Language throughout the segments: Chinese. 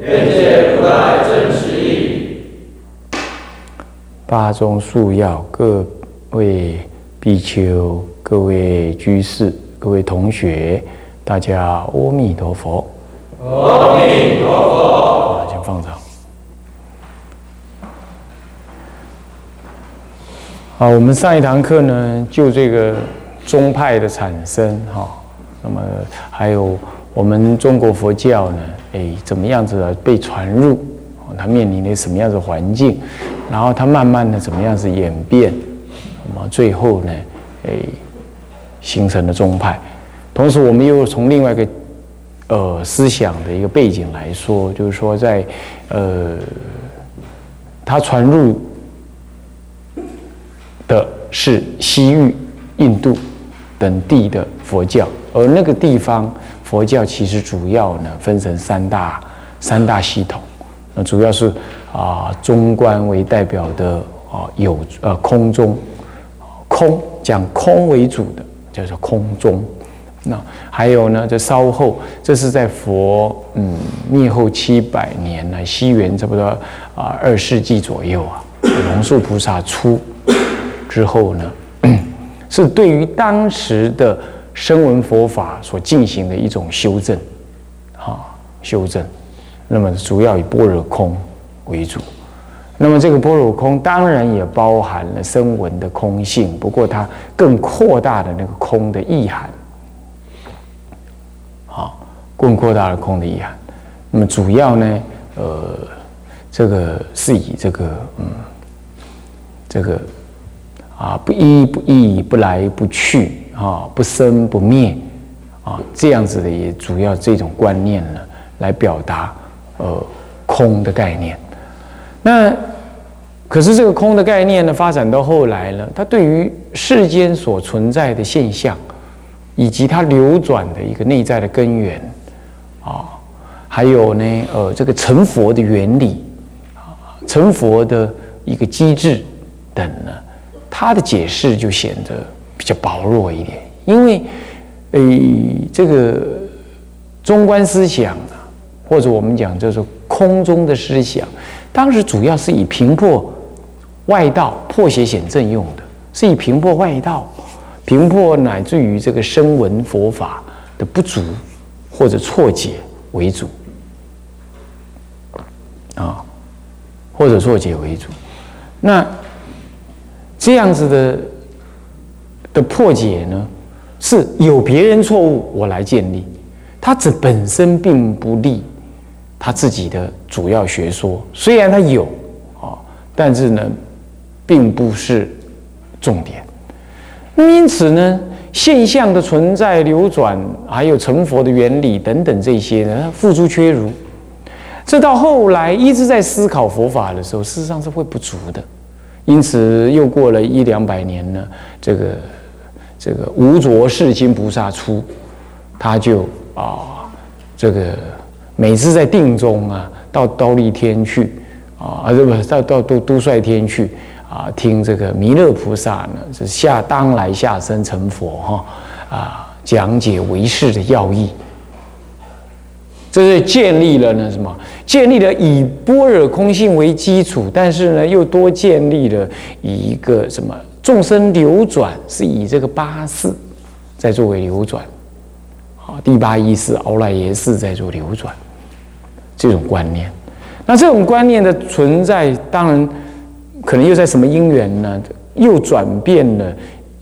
愿解如来真实义。八宗素要，各位比丘、各位居士、各位同学，大家阿弥陀佛。阿弥陀佛。啊，先放着。好，我们上一堂课呢，就这个宗派的产生哈，那么还有我们中国佛教呢，哎，怎么样子的被传入，它面临的什么样的环境，然后它慢慢的怎么样子演变，那么最后呢，哎，形成了宗派。同时，我们又从另外一个呃思想的一个背景来说，就是说在呃，它传入。的是西域、印度等地的佛教，而那个地方佛教其实主要呢分成三大三大系统，那主要是啊中观为代表的啊有呃空中空讲空为主的叫做空中，那还有呢这稍后这是在佛嗯灭后七百年呢西元差不多啊二世纪左右啊龙树菩萨出。之后呢，是对于当时的声闻佛法所进行的一种修正，啊，修正。那么主要以般若空为主。那么这个般若空当然也包含了声闻的空性，不过它更扩大的那个空的意涵，啊，更扩大了空的意涵。那么主要呢，呃，这个是以这个，嗯，这个。啊，不依不依，不来不去，啊，不生不灭，啊，这样子的也主要这种观念呢，来表达呃空的概念。那可是这个空的概念呢，发展到后来呢，它对于世间所存在的现象，以及它流转的一个内在的根源，啊，还有呢，呃，这个成佛的原理，啊，成佛的一个机制等呢。他的解释就显得比较薄弱一点，因为，诶，这个中观思想啊，或者我们讲就是空中的思想，当时主要是以平破外道、破邪显正用的，是以平破外道、平破乃至于这个声闻佛法的不足或者错解为主，啊，或者错解为主，那。这样子的的破解呢，是有别人错误，我来建立，他这本身并不利他自己的主要学说，虽然他有啊，但是呢，并不是重点。因此呢，现象的存在、流转，还有成佛的原理等等这些呢，付诸缺如。这到后来一直在思考佛法的时候，事实上是会不足的。因此，又过了一两百年呢，这个这个无着世亲菩萨出，他就啊，这个每次在定中啊，到刀立天去啊，啊不是，到到都都率天去啊，听这个弥勒菩萨呢是下当来下生成佛哈啊，讲解为世的要义。这是建立了呢什么？建立了以般若空性为基础，但是呢又多建立了一个什么众生流转是以这个八四在作为流转，啊第八意识奥赖耶识在做流转，这种观念。那这种观念的存在，当然可能又在什么因缘呢？又转变了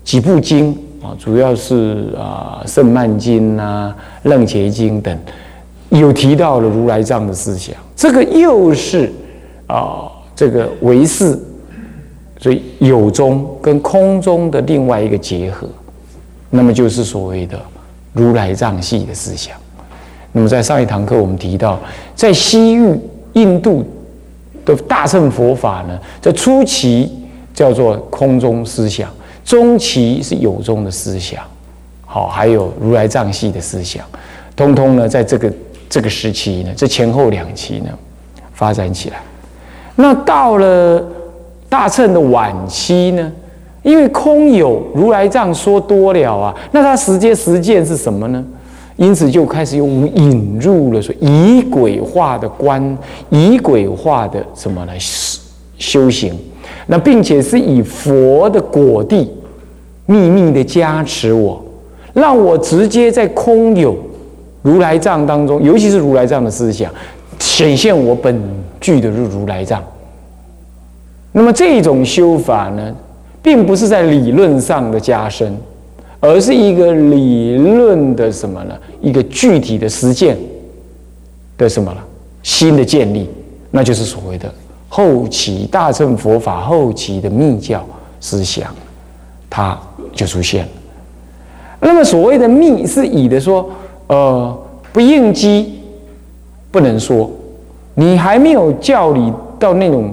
几部经啊，主要是啊圣曼经啊、楞伽经等。有提到了如来藏的思想，这个又是啊，这个唯识，所以有中跟空中的另外一个结合，那么就是所谓的如来藏系的思想。那么在上一堂课我们提到，在西域、印度的大乘佛法呢，在初期叫做空中思想，中期是有中的思想，好，还有如来藏系的思想，通通呢，在这个这个时期呢，这前后两期呢，发展起来。那到了大乘的晚期呢，因为空有如来藏说多了啊，那它实践实践是什么呢？因此就开始用引入了说以鬼化的观，以鬼化的什么来修修行，那并且是以佛的果地秘密的加持我，让我直接在空有如来藏当中，尤其是如来藏的思想，显现我本具的如如来藏。那么这种修法呢，并不是在理论上的加深。而是一个理论的什么呢？一个具体的实践的什么了？新的建立，那就是所谓的后期大乘佛法后期的密教思想，它就出现了。那么所谓的密，是以的说，呃，不应机，不能说，你还没有教理到那种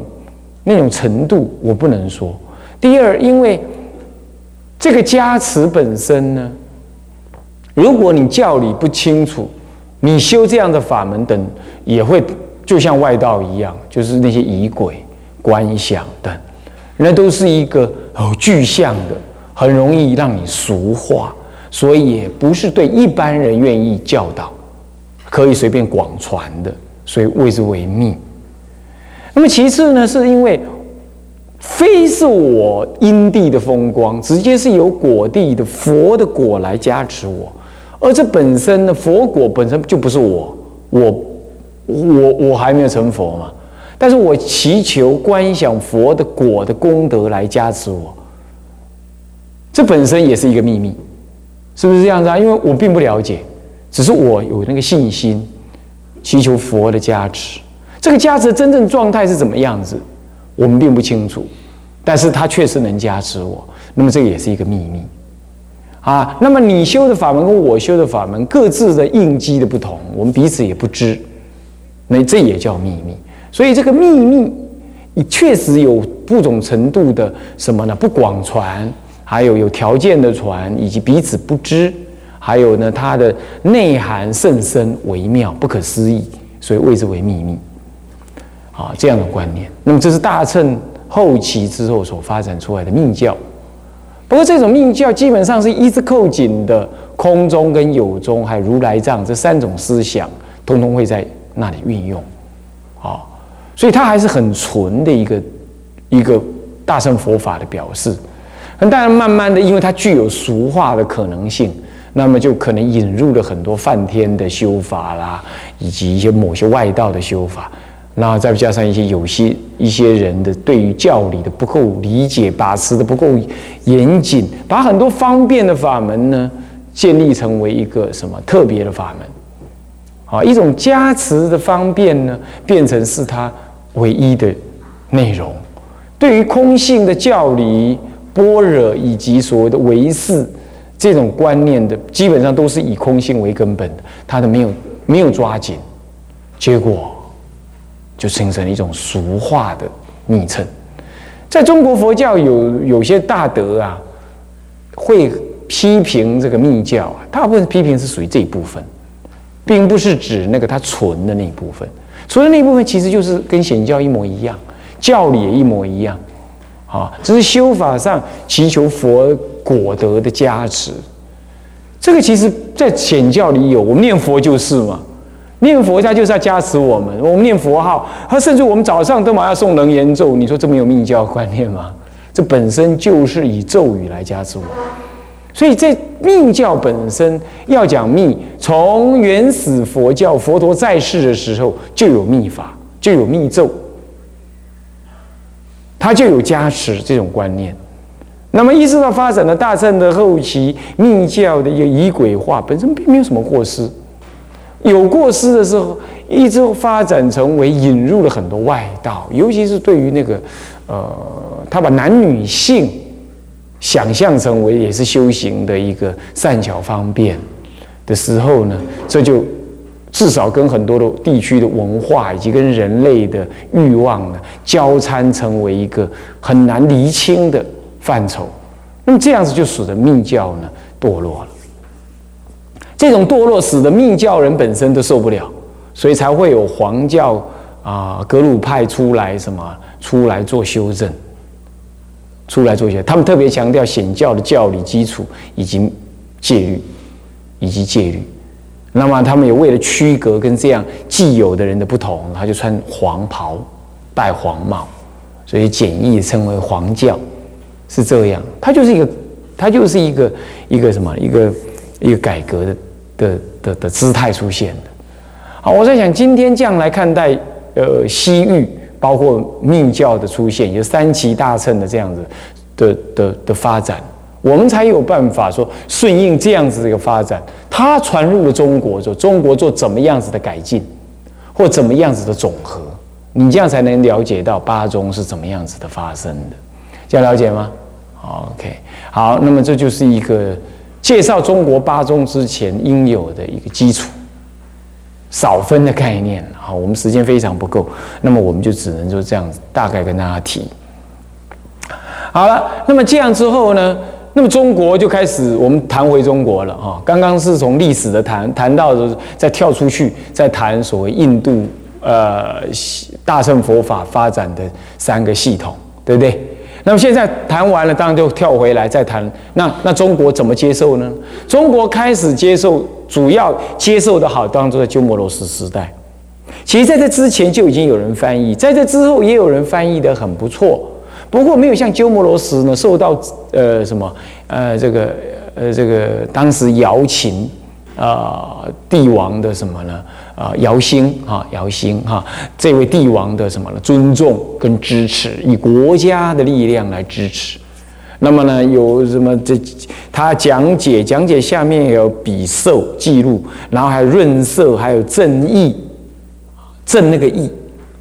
那种程度，我不能说。第二，因为。这个加持本身呢，如果你教理不清楚，你修这样的法门等也会就像外道一样，就是那些仪轨、观想等，那都是一个哦具象的，很容易让你俗化，所以也不是对一般人愿意教导，可以随便广传的，所以谓之为密。那么其次呢，是因为。非是我因地的风光，直接是由果地的佛的果来加持我，而这本身呢，佛果本身就不是我，我我我还没有成佛嘛，但是我祈求观想佛的果的功德来加持我，这本身也是一个秘密，是不是这样子啊？因为我并不了解，只是我有那个信心，祈求佛的加持，这个加持的真正状态是怎么样子？我们并不清楚，但是它确实能加持我。那么这个也是一个秘密啊。那么你修的法门跟我修的法门各自的应机的不同，我们彼此也不知。那这也叫秘密。所以这个秘密，你确实有不同程度的什么呢？不广传，还有有条件的传，以及彼此不知，还有呢，它的内涵甚深微妙，不可思议，所以谓之为秘密。啊，这样的观念，那么这是大乘后期之后所发展出来的密教。不过这种密教基本上是一直扣紧的空中跟有中，还有如来藏这三种思想，通通会在那里运用。啊，所以它还是很纯的一个一个大乘佛法的表示。但当然，慢慢的，因为它具有俗化的可能性，那么就可能引入了很多梵天的修法啦，以及一些某些外道的修法。那再加上一些有些一些人的对于教理的不够理解，把持的不够严谨，把很多方便的法门呢建立成为一个什么特别的法门，啊，一种加持的方便呢变成是它唯一的内容。对于空性的教理、般若以及所谓的唯识这种观念的，基本上都是以空性为根本的，它的没有没有抓紧，结果。就形成一种俗化的昵称，在中国佛教有有些大德啊，会批评这个密教啊，大部分批评是属于这一部分，并不是指那个他纯的那一部分，纯的那一部分其实就是跟显教一模一样，教理也一模一样，啊，只是修法上祈求佛果德的加持，这个其实在显教里有，我念佛就是嘛。念佛，他就是要加持我们。我们念佛号，他甚至我们早上都马要诵楞严咒。你说这么有密教观念吗？这本身就是以咒语来加持我。所以，这密教本身要讲密，从原始佛教佛陀在世的时候就有密法，就有密咒，他就有加持这种观念。那么，一直到发展了大乘的后期，密教的一个仪轨化本身并没有什么过失。有过失的时候，一直发展成为引入了很多外道，尤其是对于那个，呃，他把男女性想象成为也是修行的一个善巧方便的时候呢，这就至少跟很多的地区的文化以及跟人类的欲望呢交参，成为一个很难厘清的范畴。那么这样子就使得密教呢堕落了。这种堕落使得密教人本身都受不了，所以才会有黄教啊格鲁派出来什么出来做修正，出来做一些。他们特别强调显教的教理基础以及戒律，以及戒律。那么他们也为了区隔跟这样既有的人的不同，他就穿黄袍，戴黄帽，所以简易称为黄教，是这样。他就是一个，他就是一个一个什么一个一个改革的的的的姿态出现的。好，我在想今天这样来看待呃西域，包括密教的出现，有三奇大乘的这样子的的的发展。我们才有办法说顺应这样子的一个发展，它传入了中国，说中国做怎么样子的改进，或怎么样子的总和，你这样才能了解到八宗是怎么样子的发生的，这样了解吗？OK，好，那么这就是一个介绍中国八宗之前应有的一个基础，少分的概念。好，我们时间非常不够，那么我们就只能就这样子大概跟大家提。好了，那么这样之后呢？那么中国就开始，我们谈回中国了哈。刚刚是从历史的谈谈到的，再跳出去，再谈所谓印度呃大乘佛法发展的三个系统，对不对？那么现在谈完了，当然就跳回来再谈。那那中国怎么接受呢？中国开始接受，主要接受的好，当中在鸠摩罗什时代。其实在这之前就已经有人翻译，在这之后也有人翻译的很不错。不过没有像鸠摩罗什呢，受到呃什么呃这个呃这个当时瑶琴啊帝王的什么呢啊姚兴啊姚兴哈这位帝王的什么呢尊重跟支持，以国家的力量来支持。那么呢有什么这他讲解讲解下面有笔受记录，然后还有润色，还有正义正那个义。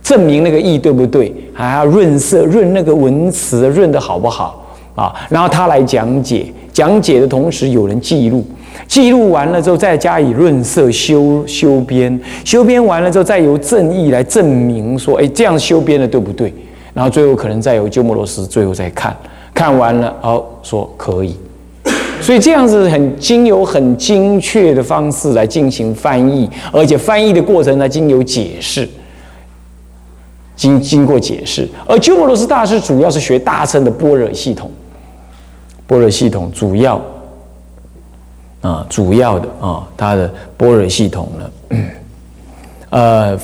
证明那个义对不对，还要润色润那个文词润的好不好啊？然后他来讲解，讲解的同时有人记录，记录完了之后再加以润色修修编，修编完了之后再由正义来证明说，哎，这样修编的对不对？然后最后可能再由鸠摩罗什最后再看看完了，哦，说可以。所以这样子很经由很精确的方式来进行翻译，而且翻译的过程呢经由解释。经经过解释，而鸠摩罗什大师主要是学大乘的般若系统，般若系统主要啊，主要的啊，他的般若系统呢，呃，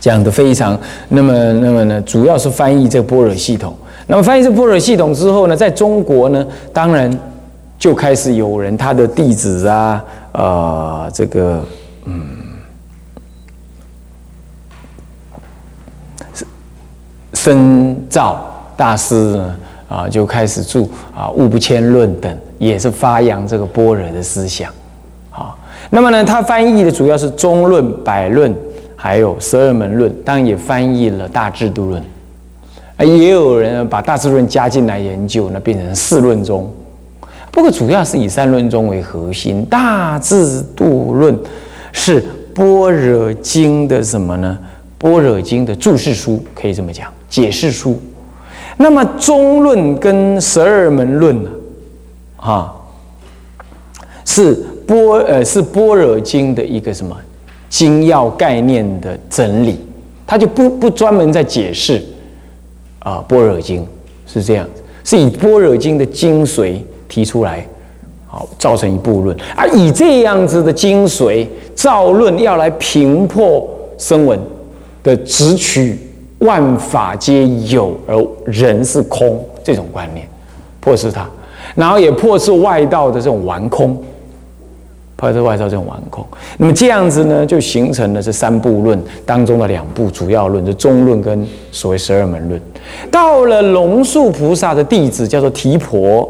讲的非常，那么那么呢，主要是翻译这个般若系统。那么翻译这般若系统之后呢，在中国呢，当然就开始有人他的弟子啊，呃，这个嗯。深造大师啊，就开始著啊《物不迁论》等，也是发扬这个般若的思想。好，那么呢，他翻译的主要是《中论》《百论》，还有《十二门论》，当然也翻译了《大智度论》。也有人把《大智论》加进来研究，那变成四论宗。不过主要是以三论宗为核心，《大智度论》是《般若经》的什么呢？《般若经》的注释书，可以这么讲。解释书，那么中论跟十二门论呢？啊，是般呃是般若经的一个什么精要概念的整理，他就不不专门在解释啊般若经是这样，是以般若经的精髓提出来，好造成一部论，而以这样子的精髓造论要来平破声闻的直取。万法皆有，而人是空，这种观念破斥它，然后也破斥外道的这种玩空，破斥外道这种玩空。那么这样子呢，就形成了这三部论当中的两部主要论，就中论跟所谓十二门论。到了龙树菩萨的弟子叫做提婆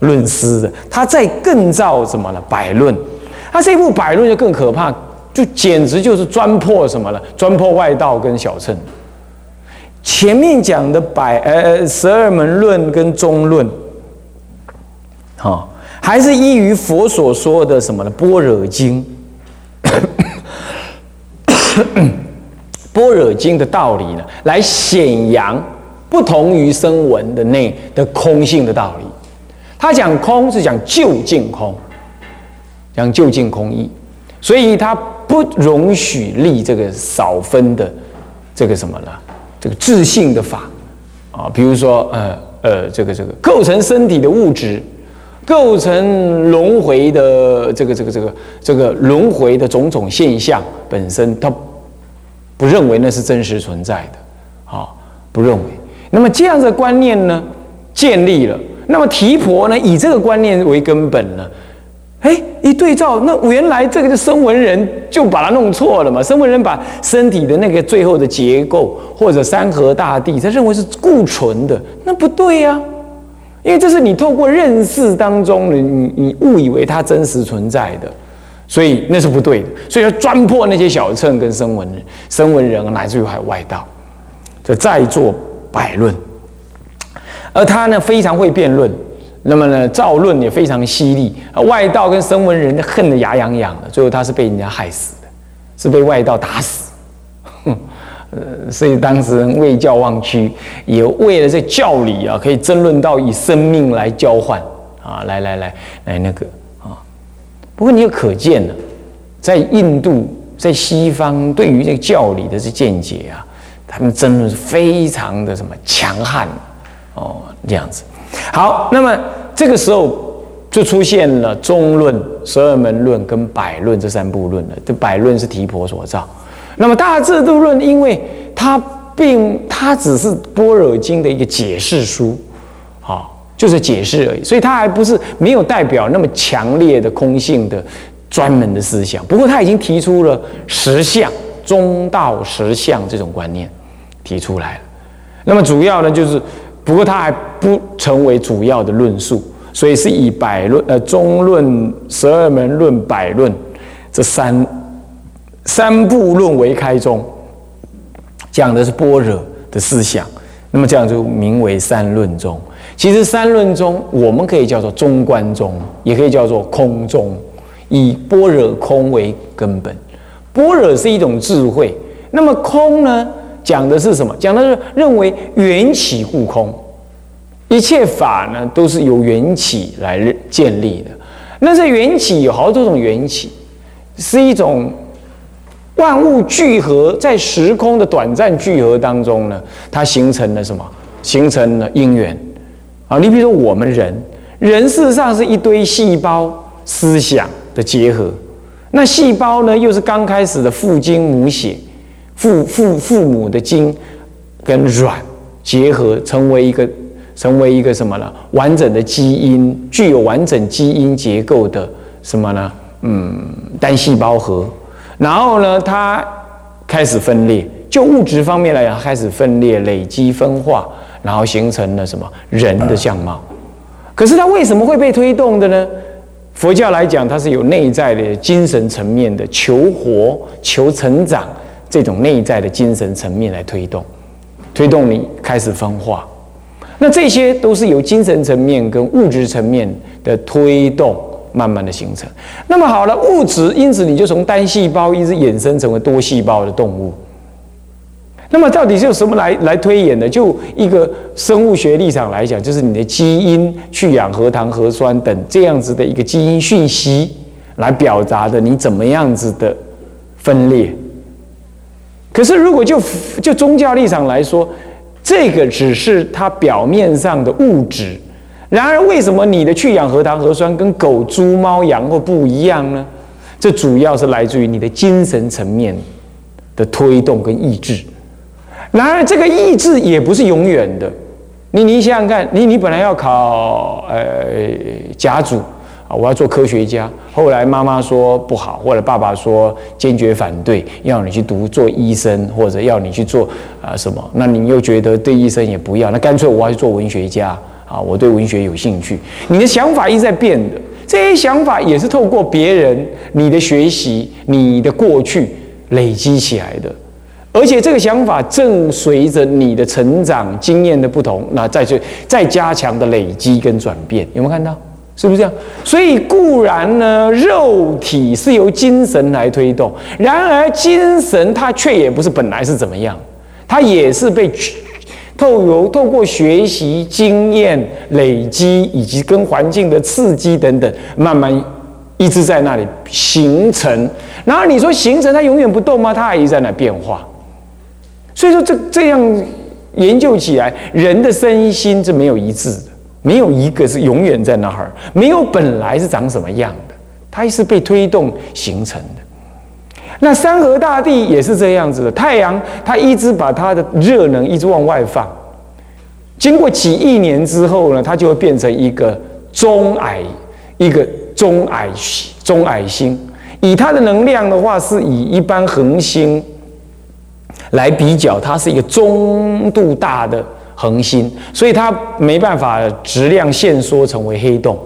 论师的，他在更造什么呢？百论。他这部百论就更可怕，就简直就是专破什么了？专破外道跟小乘。前面讲的百呃十二门论跟中论，哈，还是依于佛所说的什么呢？般若经，般若经的道理呢，来显扬不同于声闻的内的空性的道理。他讲空是讲究竟空，讲究竟空义，所以他不容许立这个少分的这个什么呢？这个自性的法啊，比如说呃呃，这个这个构成身体的物质，构成轮回的这个这个这个这个轮回的种种现象本身，他。不认为那是真实存在的，啊，不认为。那么这样的观念呢，建立了。那么提婆呢，以这个观念为根本呢，哎，一对照，那原来这个是声闻人就把它弄错了嘛。声闻人把身体的那个最后的结构或者山河大地，他认为是固存的，那不对呀。因为这是你透过认识当中，你你误以为它真实存在的。所以那是不对的，所以要钻破那些小乘跟声闻人、声闻人，乃至于还有外道，就再做百论。而他呢，非常会辩论，那么呢，造论也非常犀利。外道跟声闻人恨得牙痒痒的，最后他是被人家害死的，是被外道打死。呃，所以当时为教忘躯，也为了这教理啊，可以争论到以生命来交换啊，来来来来那个啊。不过你也可见了，在印度、在西方，对于这个教理的这见解啊，他们争论是非常的什么强悍哦，这样子。好，那么这个时候就出现了中论、十二门论跟百论这三部论了。这百论是提婆所造，那么大制度论，因为它并它只是般若经的一个解释书，好。就是解释而已，所以它还不是没有代表那么强烈的空性的专门的思想。不过他已经提出了实相、中道实相这种观念提出来了。那么主要呢，就是不过他还不成为主要的论述，所以是以百论、呃中论、十二门论、百论这三三部论为开宗，讲的是般若的思想。那么这样就名为三论宗。其实三论宗，我们可以叫做中观宗，也可以叫做空宗，以般若空为根本。般若是一种智慧，那么空呢，讲的是什么？讲的是认为缘起故空，一切法呢都是由缘起来建立的。那这缘起有好多种缘起，是一种万物聚合在时空的短暂聚合当中呢，它形成了什么？形成了因缘。啊，你比如说我们人，人事实上是一堆细胞思想的结合。那细胞呢，又是刚开始的父精母血，父父父母的精跟卵结合，成为一个成为一个什么呢？完整的基因，具有完整基因结构的什么呢？嗯，单细胞核。然后呢，它开始分裂，就物质方面来讲，开始分裂、累积、分化。然后形成了什么人的相貌？可是它为什么会被推动的呢？佛教来讲，它是有内在的精神层面的求活、求成长这种内在的精神层面来推动，推动你开始分化。那这些都是由精神层面跟物质层面的推动，慢慢的形成。那么好了，物质因此你就从单细胞一直衍生成为多细胞的动物。那么到底是用什么来来推演的？就一个生物学立场来讲，就是你的基因去氧核糖核酸等这样子的一个基因讯息来表达的，你怎么样子的分裂？可是如果就就宗教立场来说，这个只是它表面上的物质。然而，为什么你的去氧核糖核酸跟狗、猪、猫、羊或不一样呢？这主要是来自于你的精神层面的推动跟意志。然而，这个意志也不是永远的。你你想想看，你你本来要考呃甲组啊，我要做科学家。后来妈妈说不好，或者爸爸说坚决反对，要你去读做医生，或者要你去做啊什么？那你又觉得对医生也不要，那干脆我要去做文学家啊！我对文学有兴趣。你的想法一直在变的，这些想法也是透过别人、你的学习、你的过去累积起来的。而且这个想法正随着你的成长经验的不同，那再去再加强的累积跟转变，有没有看到？是不是这样？所以固然呢，肉体是由精神来推动，然而精神它却也不是本来是怎么样，它也是被透由透过学习经验累积，以及跟环境的刺激等等，慢慢一直在那里形成。然后你说形成它永远不动吗？它还一直在那变化。所以说这这样研究起来，人的身心是没有一致的。没有一个是永远在那儿，没有本来是长什么样的，它是被推动形成的。那山河大地也是这样子的，太阳它一直把它的热能一直往外放，经过几亿年之后呢，它就会变成一个中矮一个中矮中矮星。以它的能量的话，是以一般恒星来比较，它是一个中度大的。恒星，所以它没办法质量限缩成为黑洞，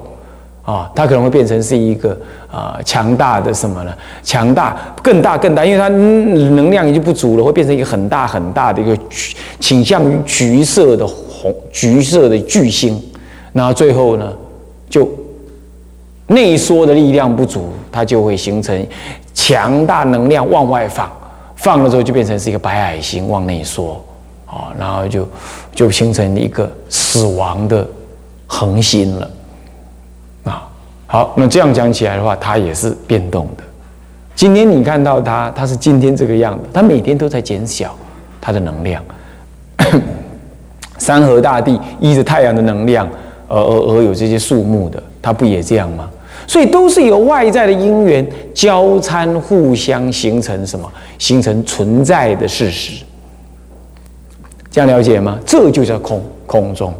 啊，它可能会变成是一个啊强大的什么呢？强大更大更大，因为它能量已经不足了，会变成一个很大很大的一个倾向于橘色的红橘色的巨星，然后最后呢，就内缩的力量不足，它就会形成强大能量往外放，放了之后就变成是一个白矮星往内缩。啊，然后就就形成一个死亡的恒星了，好，那这样讲起来的话，它也是变动的。今天你看到它，它是今天这个样子，它每天都在减小它的能量。山河大地依着太阳的能量而而而有这些树木的，它不也这样吗？所以都是由外在的因缘交参互相形成什么？形成存在的事实。这样了解吗？这就叫空空中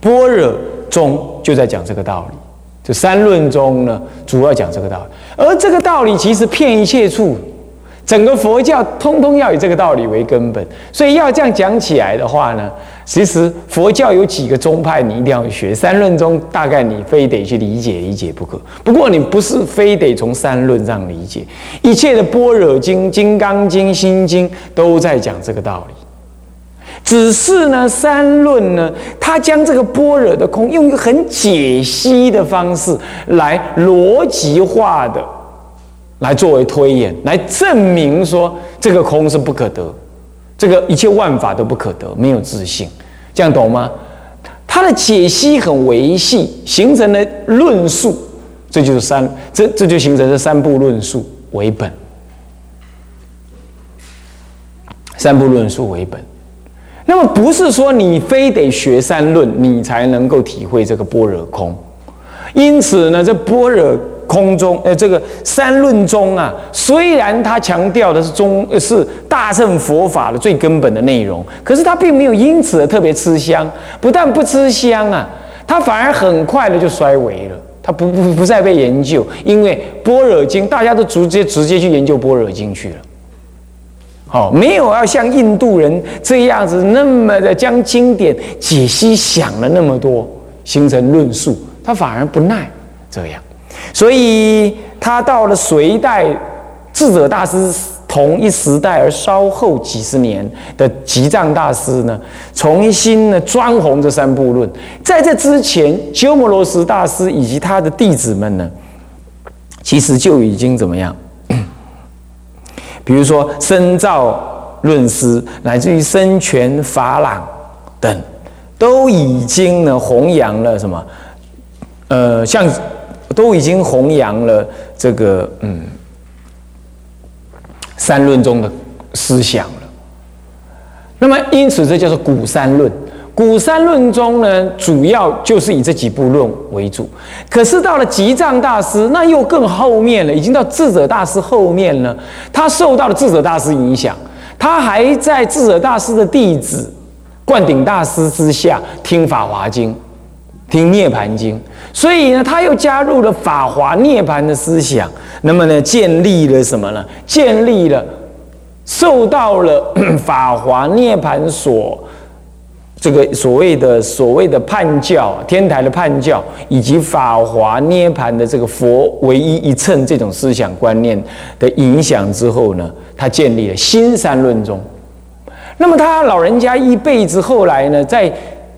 般若中就在讲这个道理。这三论中呢，主要讲这个道理。而这个道理其实骗一切处，整个佛教通通要以这个道理为根本。所以要这样讲起来的话呢，其实佛教有几个宗派你一定要学。三论中大概你非得去理解理解不可。不过你不是非得从三论上理解，一切的般若经、金刚经、心经都在讲这个道理。只是呢，三论呢，他将这个般若的空用一个很解析的方式来逻辑化的来作为推演，来证明说这个空是不可得，这个一切万法都不可得，没有自信，这样懂吗？他的解析很维系，形成了论述，这就是三，这这就形成了三部论述为本，三部论述为本。那么不是说你非得学三论，你才能够体会这个般若空。因此呢，这般若空中，呃，这个三论中啊，虽然它强调的是中，是大乘佛法的最根本的内容，可是它并没有因此而特别吃香。不但不吃香啊，它反而很快的就衰微了。它不不不再被研究，因为般若经大家都直接直接去研究般若经去了。哦，没有要像印度人这样子那么的将经典解析想了那么多，形成论述，他反而不耐这样，所以他到了隋代智者大师同一时代而稍后几十年的吉藏大师呢，重新呢专弘这三部论。在这之前，鸠摩罗什大师以及他的弟子们呢，其实就已经怎么样？比如说深造论师，乃至于生权法朗等，都已经呢弘扬了什么？呃，像都已经弘扬了这个嗯三论中的思想了。那么因此，这叫做古三论。古三论中呢，主要就是以这几部论为主。可是到了吉藏大师，那又更后面了，已经到智者大师后面了。他受到了智者大师影响，他还在智者大师的弟子灌顶大师之下听法华经，听涅盘经。所以呢，他又加入了法华涅盘的思想。那么呢，建立了什么呢？建立了受到了法华涅盘所。这个所谓的所谓的叛教，天台的叛教，以及法华涅盘的这个佛唯一一乘这种思想观念的影响之后呢，他建立了新三论宗。那么他老人家一辈子后来呢，在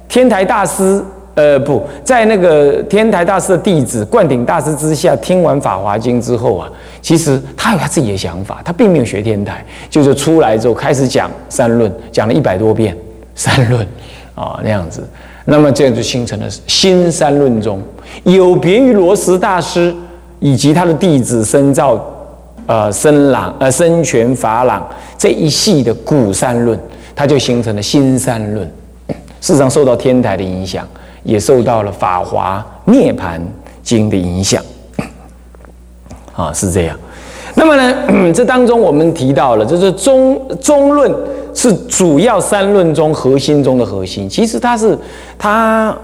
天台大师呃，不在那个天台大师的弟子灌顶大师之下，听完《法华经》之后啊，其实他有他自己的想法，他并没有学天台，就是出来之后开始讲三论，讲了一百多遍三论啊那样子，那么这样就形成了新三论宗，有别于罗什大师以及他的弟子深造、呃深朗、呃深全、法朗这一系的古三论，它就形成了新三论，事实上受到天台的影响。也受到了《法华涅盘经》的影响，啊，是这样。那么呢，这当中我们提到了，就是中中论是主要三论中核心中的核心。其实它是它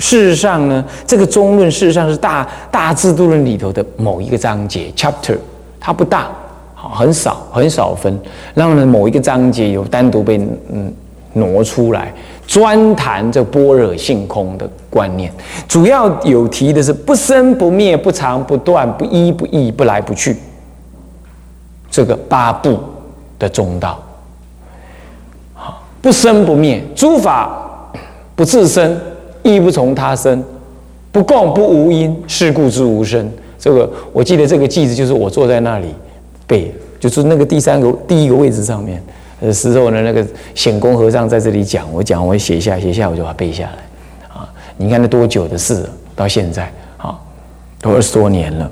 事实上呢，这个中论事实上是大大制度论里头的某一个章节 chapter，它不大，好很少很少分。然后呢，某一个章节有单独被嗯挪出来。专谈这般若性空的观念，主要有提的是不生不灭、不长不断、不一不异、不来不去，这个八部的中道。不生不灭，诸法不自生，亦不从他生，不共不无因，是故之无生。这个我记得这个句子就是我坐在那里背，就是那个第三个第一个位置上面。的时候呢，那个显公和尚在这里讲，我讲，我写下，写下，我就把它背下来。啊，你看那多久的事，到现在啊，都二十多年了。